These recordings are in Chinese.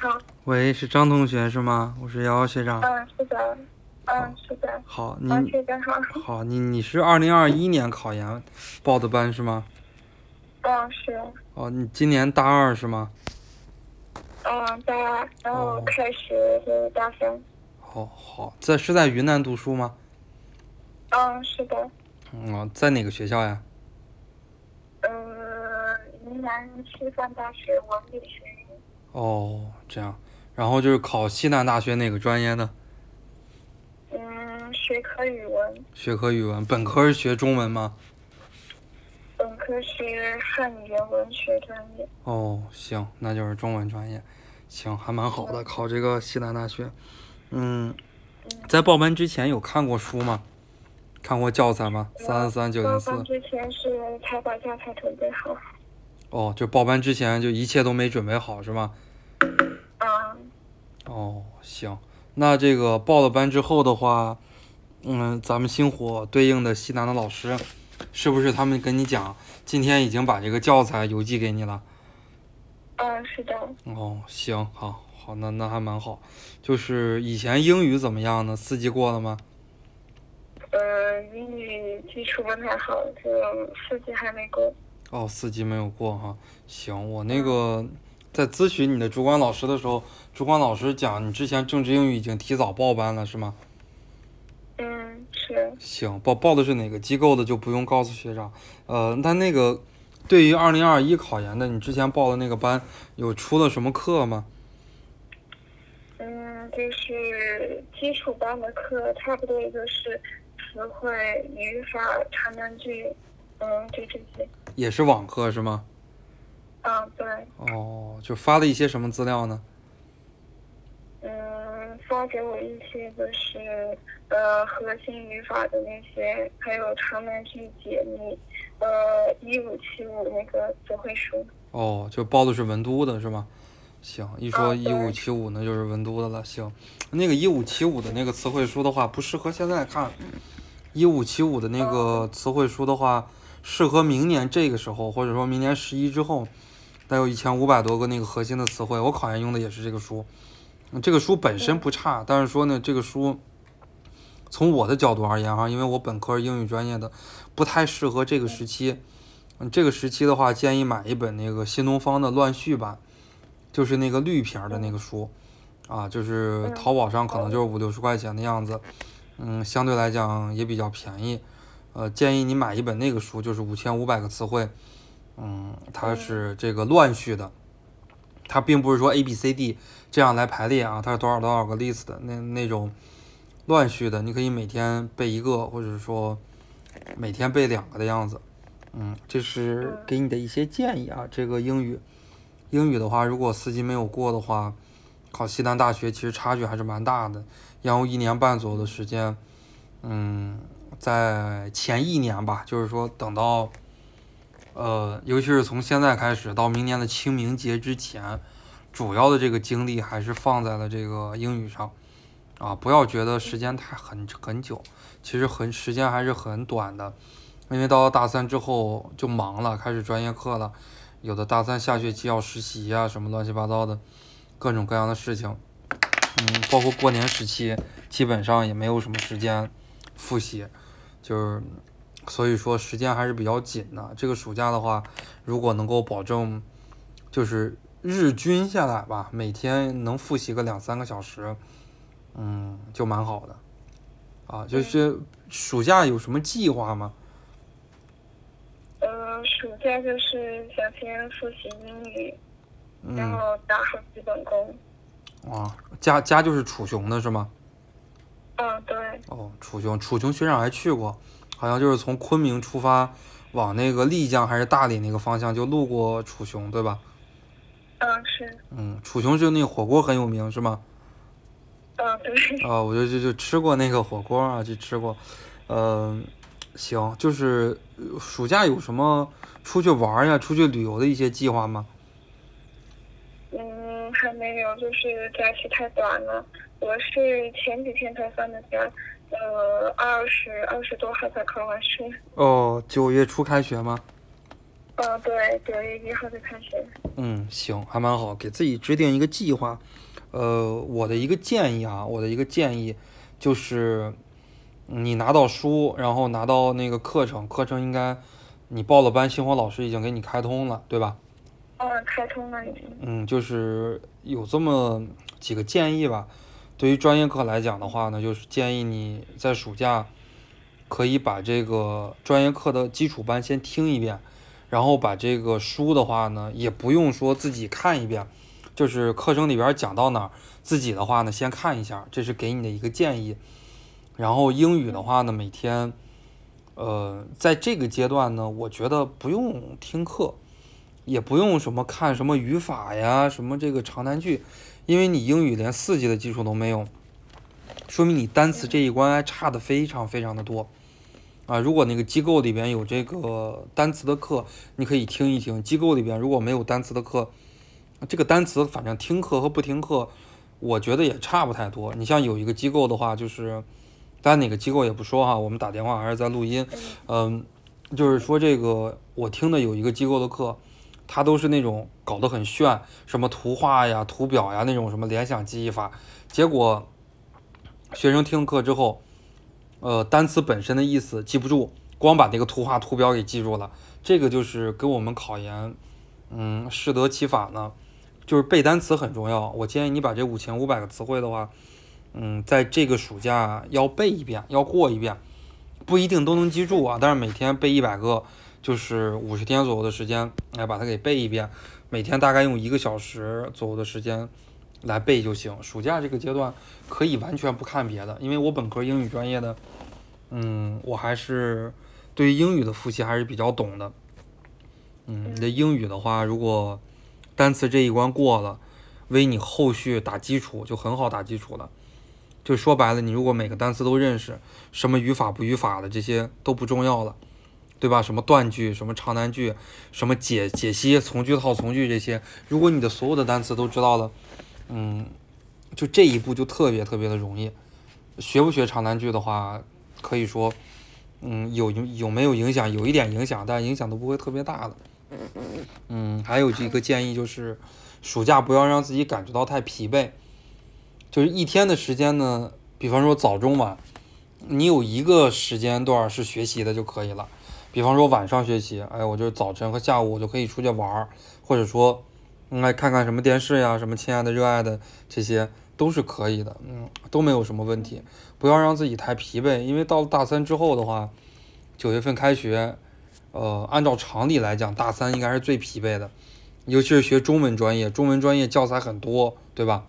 好。喂，是张同学是吗？我是瑶瑶学长。嗯，是的。嗯，是的。好，王你好。好，你你是二零二一年考研报的班是吗？嗯，是。哦，你今年大二是吗？嗯，大二，然后哦开始是大三。好好，在是在云南读书吗？嗯，是的。嗯，哦在哪个学校呀？嗯，云南师范大学文理学院。哦，这样，然后就是考西南大学哪个专业呢？嗯，学科语文，学科语文，本科是学中文吗？本科是汉语言文学专业。哦，行，那就是中文专业，行，还蛮好的，考这个西南大学。嗯，在报班之前有看过书吗？看过教材吗？三四三九零四报班。之前是才把教材准备好。哦，就报班之前就一切都没准备好是吗？嗯，哦，行，那这个报了班之后的话，嗯，咱们星火对应的西南的老师，是不是他们跟你讲，今天已经把这个教材邮寄给你了？嗯，是的。哦，行，好，好，那那还蛮好。就是以前英语怎么样呢？四级过了吗？嗯，英语基础不太好，就四级还没过。哦，四级没有过哈。行，我那个在咨询你的主管老师的时候，主管老师讲你之前政治英语已经提早报班了，是吗？嗯，是。行，报报的是哪个机构的就不用告诉学长。呃，那那个对于二零二一考研的，你之前报的那个班有出了什么课吗？嗯，就是基础班的课，差不多也就是词汇、语法、长难句，嗯，就这些。也是网课是吗？嗯，对。哦，就发了一些什么资料呢？嗯，发给我一些就是呃核心语法的那些，还有长难句解密，呃一五七五那个词汇书。哦，就报的是文都的是吗？行，一说一五七五那就是文都的了。行，那个一五七五的那个词汇书的话，不适合现在看。一五七五的那个词汇书的话，适合明年这个时候，或者说明年十一之后，得有一千五百多个那个核心的词汇。我考研用的也是这个书，嗯这个书本身不差，但是说呢，这个书从我的角度而言哈，因为我本科是英语专业的，不太适合这个时期。嗯，这个时期的话，建议买一本那个新东方的乱序版，就是那个绿皮儿的那个书，啊，就是淘宝上可能就是五六十块钱的样子，嗯，相对来讲也比较便宜，呃，建议你买一本那个书，就是五千五百个词汇，嗯，它是这个乱序的，它并不是说 A B C D 这样来排列啊，它是多少多少个 list 的那那种乱序的，你可以每天背一个，或者说每天背两个的样子。嗯，这是给你的一些建议啊。这个英语，英语的话，如果四级没有过的话，考西南大学其实差距还是蛮大的，然后一年半左右的时间。嗯，在前一年吧，就是说等到，呃，尤其是从现在开始到明年的清明节之前，主要的这个精力还是放在了这个英语上。啊，不要觉得时间太很很久，其实很时间还是很短的。因为到了大三之后就忙了，开始专业课了，有的大三下学期要实习呀、什么乱七八糟的，各种各样的事情。嗯，包括过年时期，基本上也没有什么时间复习，就是所以说时间还是比较紧的。这个暑假的话，如果能够保证就是日均下来吧，每天能复习个两三个小时，嗯，就蛮好的。啊，就是暑假有什么计划吗？嗯，暑假就是想先复习英语，然嗯，后打好基本功。啊，家家就是楚雄的是吗？嗯，对。哦，楚雄，楚雄学长还去过，好像就是从昆明出发，往那个丽江还是大理那个方向就路过楚雄，对吧？嗯，是。嗯，楚雄就那个火锅很有名是吗？嗯，对。啊，我就就就吃过那个火锅啊，就吃过。嗯、行，就是呃暑假有什么出去玩呀、出去旅游的一些计划吗？没有，就是假期太短了。我是前几天才放的假，呃，二十二十多号才考完试。哦，九月初开学吗？呃，对，九月一号就开学。嗯，行，还蛮好，给自己制定一个计划。呃，我的一个建议啊，我的一个建议就是，你拿到书，然后拿到那个课程，课程应该你报了班，星火老师已经给你开通了，对吧？嗯，开通了已经。嗯，就是有这么几个建议吧。对于专业课来讲的话呢，就是建议你在暑假可以把这个专业课的基础班先听一遍，然后把这个书的话呢，也不用说自己看一遍，就是课程里边讲到哪儿，自己的话呢先看一下，这是给你的一个建议。然后英语的话呢，每天，呃，在这个阶段呢，我觉得不用听课。也不用什么看什么语法呀，什么这个长难句，因为你英语连四级的基础都没有，说明你单词这一关还差的非常非常的多啊！如果那个机构里边有这个单词的课，你可以听一听；机构里边如果没有单词的课，这个单词反正听课和不听课，我觉得也差不太多。你像有一个机构的话，就是，当然哪个机构也不说哈，我们打电话还是在录音，嗯，就是说这个我听的有一个机构的课。它都是那种搞得很炫，什么图画呀、图表呀那种什么联想记忆法，结果学生听课之后，呃，单词本身的意思记不住，光把那个图画图表给记住了。这个就是跟我们考研，嗯，适得其反呢。就是背单词很重要，我建议你把这五千五百个词汇的话，嗯，在这个暑假要背一遍，要过一遍，不一定都能记住啊，但是每天背一百个。就是五十天左右的时间来把它给背一遍，每天大概用一个小时左右的时间来背就行。暑假这个阶段可以完全不看别的，因为我本科英语专业的，嗯，我还是对于英语的复习还是比较懂的。嗯，你的英语的话，如果单词这一关过了，为你后续打基础就很好打基础了。就说白了，你如果每个单词都认识，什么语法不语法的这些都不重要了。对吧？什么断句，什么长难句，什么解解析从句套从句这些，如果你的所有的单词都知道了，嗯，就这一步就特别特别的容易。学不学长难句的话，可以说，嗯，有有没有影响？有一点影响，但影响都不会特别大的。嗯，还有一个建议就是，暑假不要让自己感觉到太疲惫，就是一天的时间呢，比方说早中晚，你有一个时间段是学习的就可以了。比方说晚上学习，哎，我就早晨和下午我就可以出去玩儿，或者说，嗯，来看看什么电视呀，什么亲爱的、热爱的，这些都是可以的，嗯，都没有什么问题。不要让自己太疲惫，因为到了大三之后的话，九月份开学，呃，按照常理来讲，大三应该是最疲惫的，尤其是学中文专业，中文专业教材很多，对吧？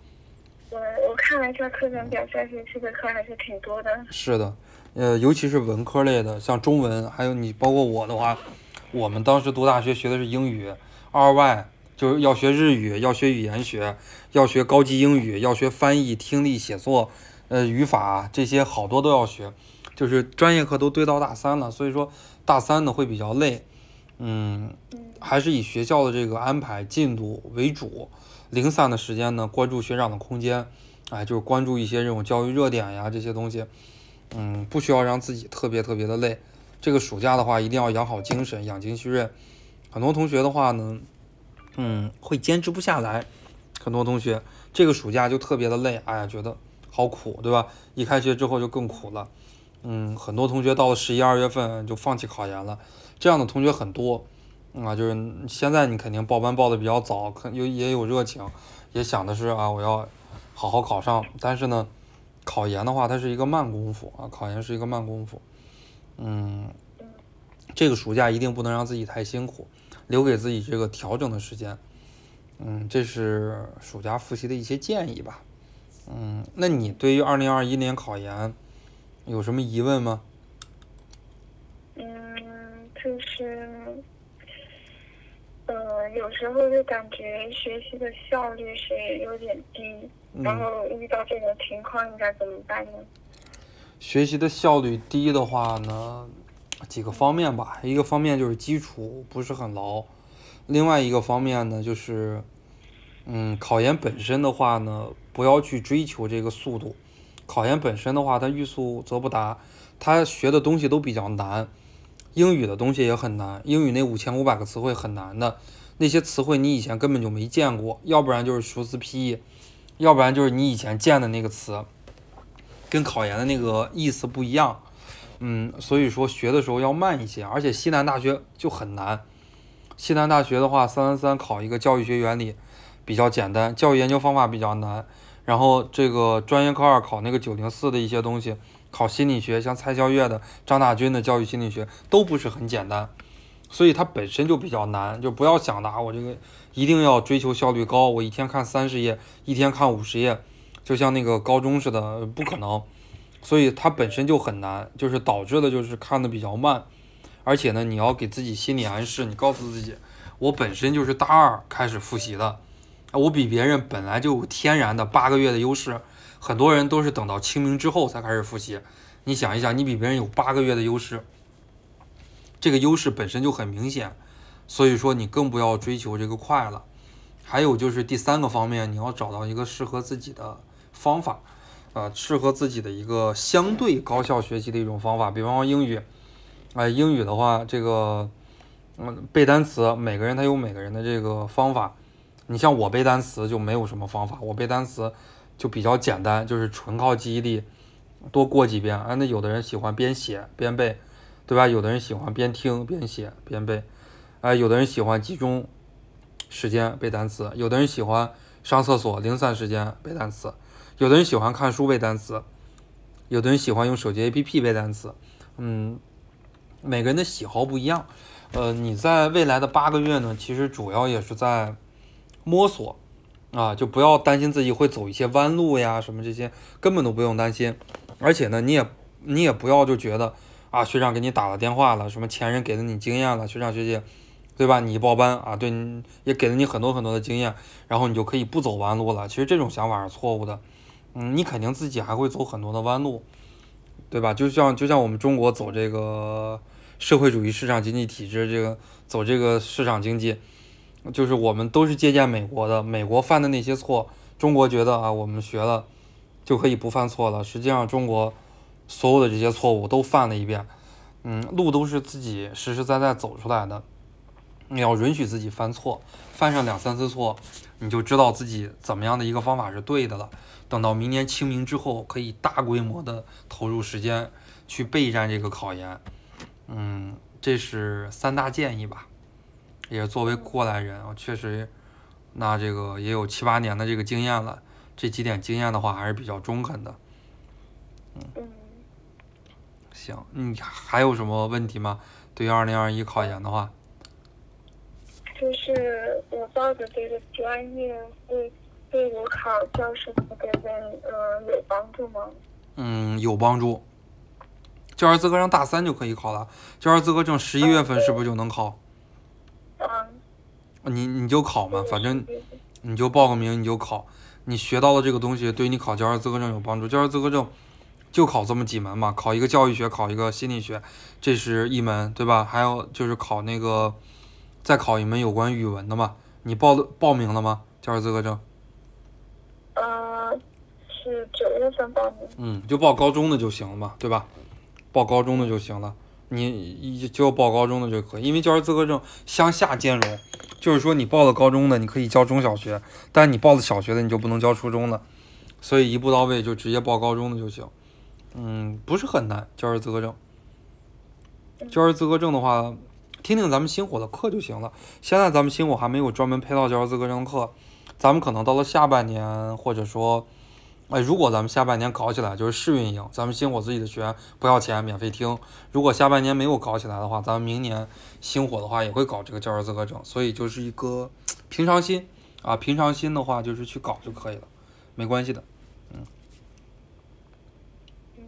我，我看了一下课程表，下学期的课还是挺多的。是的。呃，尤其是文科类的，像中文，还有你，包括我的话，我们当时读大学学的是英语，二外就是要学日语，要学语言学，要学高级英语，要学翻译、听力、写作，呃，语法这些好多都要学，就是专业课都堆到大三了，所以说大三呢会比较累，嗯，还是以学校的这个安排进度为主，零散的时间呢关注学长的空间，哎，就是关注一些这种教育热点呀这些东西。嗯，不需要让自己特别特别的累。这个暑假的话，一定要养好精神，养精蓄锐。很多同学的话呢，嗯，会坚持不下来。很多同学这个暑假就特别的累，哎呀，觉得好苦，对吧？一开学之后就更苦了。嗯，很多同学到了十一二月份就放弃考研了，这样的同学很多。啊，就是现在你肯定报班报的比较早，可有也有热情，也想的是啊，我要好好考上。但是呢。考研的话，它是一个慢功夫啊，考研是一个慢功夫。嗯，这个暑假一定不能让自己太辛苦，留给自己这个调整的时间。嗯，这是暑假复习的一些建议吧。嗯，那你对于二零二一年考研有什么疑问吗？嗯，就是，呃，有时候就感觉学习的效率是有点低。然后遇到这种情况应该怎么办呢？学习的效率低的话呢，几个方面吧。一个方面就是基础不是很牢，另外一个方面呢就是，嗯，考研本身的话呢，不要去追求这个速度。考研本身的话，它欲速则不达，它学的东西都比较难。英语的东西也很难，英语那五千五百个词汇很难的，那些词汇你以前根本就没见过，要不然就是熟词批译，要不然就是你以前见的那个词，跟考研的那个意思不一样。嗯，所以说学的时候要慢一些，而且西南大学就很难。西南大学的话，三三三考一个教育学原理比较简单，教育研究方法比较难。然后这个专业课二考那个九零四的一些东西。考心理学，像蔡肖月的、张大军的教育心理学都不是很简单，所以它本身就比较难。就不要想的啊，我这个一定要追求效率高，我一天看三十页，一天看五十页，就像那个高中似的，不可能。所以它本身就很难，就是导致的就是看的比较慢。而且呢，你要给自己心理暗示，你告诉自己，我本身就是大二开始复习的，我比别人本来就有天然的八个月的优势。很多人都是等到清明之后才开始复习，你想一想，你比别人有八个月的优势，这个优势本身就很明显，所以说你更不要追求这个快了。还有就是第三个方面，你要找到一个适合自己的方法，呃，适合自己的一个相对高效学习的一种方法。比方说英语，哎，英语的话，这个，嗯，背单词，每个人他有每个人的这个方法。你像我背单词就没有什么方法，我背单词。就比较简单，就是纯靠记忆力，多过几遍。啊，那有的人喜欢边写边背，对吧？有的人喜欢边听边写边背，哎，有的人喜欢集中时间背单词，有的人喜欢上厕所零散时间背单词，有的人喜欢看书背单词，有的人喜欢用手机 APP 背单词。嗯，每个人的喜好不一样。呃，你在未来的八个月呢，其实主要也是在摸索。啊，就不要担心自己会走一些弯路呀，什么这些根本都不用担心。而且呢，你也你也不要就觉得啊，学长给你打了电话了，什么前人给了你经验了，学长学姐，对吧？你报班啊，对你，也给了你很多很多的经验，然后你就可以不走弯路了。其实这种想法是错误的。嗯，你肯定自己还会走很多的弯路，对吧？就像就像我们中国走这个社会主义市场经济体制，这个走这个市场经济。就是我们都是借鉴美国的，美国犯的那些错，中国觉得啊，我们学了就可以不犯错了。实际上，中国所有的这些错误都犯了一遍。嗯，路都是自己实实在在走出来的。你要允许自己犯错，犯上两三次错，你就知道自己怎么样的一个方法是对的了。等到明年清明之后，可以大规模的投入时间去备战这个考研。嗯，这是三大建议吧。也作为过来人啊，确实，那这个也有七八年的这个经验了。这几点经验的话，还是比较中肯的。嗯。行，你还有什么问题吗？对于二零二一考研的话。就是我报的这个专业，对对我考教师资格证，嗯，有帮助吗？嗯，有帮助。教师资格证大三就可以考了。教师资格证十一月份是不是就能考？你你就考嘛，反正你就报个名，你就考。你学到的这个东西对你考教师资格证有帮助。教师资格证就考这么几门嘛，考一个教育学，考一个心理学，这是一门，对吧？还有就是考那个，再考一门有关语文的嘛。你报的报名了吗？教师资格证？呃，是九月份报名。嗯，就报高中的就行了嘛，对吧？报高中的就行了。你就报高中的就可以，因为教师资格证向下兼容，就是说你报了高中的，你可以教中小学，但你报了小学的，你就不能教初中的，所以一步到位就直接报高中的就行。嗯，不是很难，教师资格证。教师资格证的话，听听咱们星火的课就行了。现在咱们星火还没有专门配套教师资格证课，咱们可能到了下半年，或者说。哎，如果咱们下半年搞起来，就是试运营，咱们星火自己的学员不要钱，免费听。如果下半年没有搞起来的话，咱们明年星火的话也会搞这个教师资格证，所以就是一个平常心啊，平常心的话就是去搞就可以了，没关系的，嗯。嗯，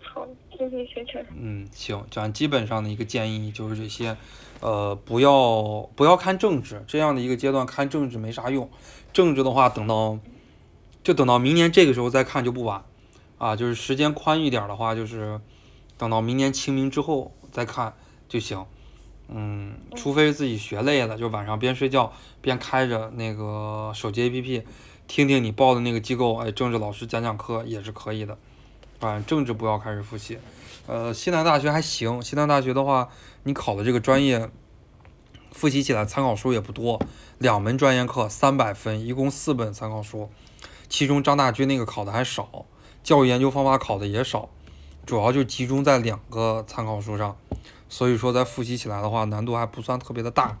好，谢谢学成。嗯，行，咱基本上的一个建议就是这些，呃，不要不要看政治，这样的一个阶段看政治没啥用，政治的话等到。就等到明年这个时候再看就不晚，啊，就是时间宽裕点的话，就是等到明年清明之后再看就行。嗯，除非自己学累了，就晚上边睡觉边开着那个手机 APP，听听你报的那个机构，哎，政治老师讲讲课也是可以的。啊，政治不要开始复习。呃，西南大学还行，西南大学的话，你考的这个专业，复习起来参考书也不多，两门专业课三百分，一共四本参考书，其中张大军那个考的还少，教育研究方法考的也少，主要就集中在两个参考书上，所以说在复习起来的话，难度还不算特别的大。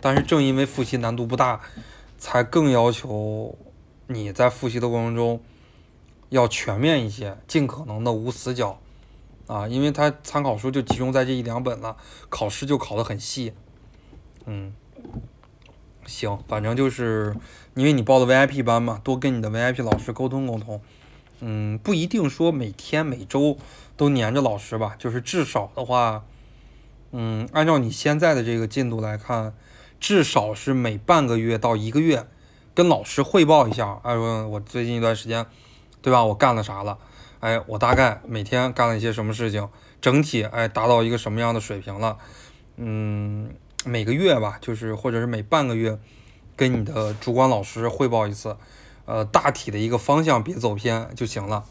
但是正因为复习难度不大，才更要求你在复习的过程中要全面一些，尽可能的无死角。啊，因为它参考书就集中在这一两本了，考试就考得很细。嗯，行，反正就是因为你报的 VIP 班嘛，多跟你的 VIP 老师沟通沟通。嗯，不一定说每天每周都黏着老师吧，就是至少的话，嗯，按照你现在的这个进度来看，至少是每半个月到一个月跟老师汇报一下，哎，说我最近一段时间，对吧？我干了啥了？哎，我大概每天干了一些什么事情，整体哎达到一个什么样的水平了？嗯，每个月吧，就是或者是每半个月，跟你的主管老师汇报一次，呃，大体的一个方向别走偏就行了。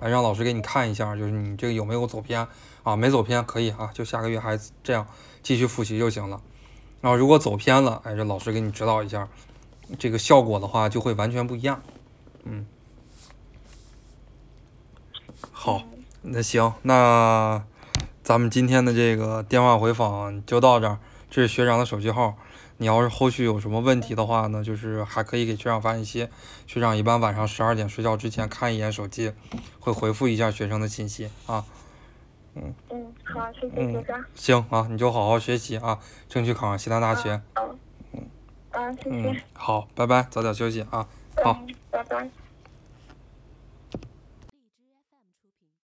哎，让老师给你看一下，就是你这个有没有走偏啊？没走偏可以啊，就下个月还这样继续复习就行了。然后如果走偏了，哎，这老师给你指导一下，这个效果的话就会完全不一样。嗯。好，那行，那咱们今天的这个电话回访就到这儿。这是学长的手机号，你要是后续有什么问题的话呢，就是还可以给学长发信息。学长一般晚上十二点睡觉之前看一眼手机，会回复一下学生的信息啊。嗯嗯，好，谢谢学长。行啊，你就好好学习啊，争取考上西南大学。嗯嗯，谢谢。好，拜拜，早点休息啊。好，拜拜。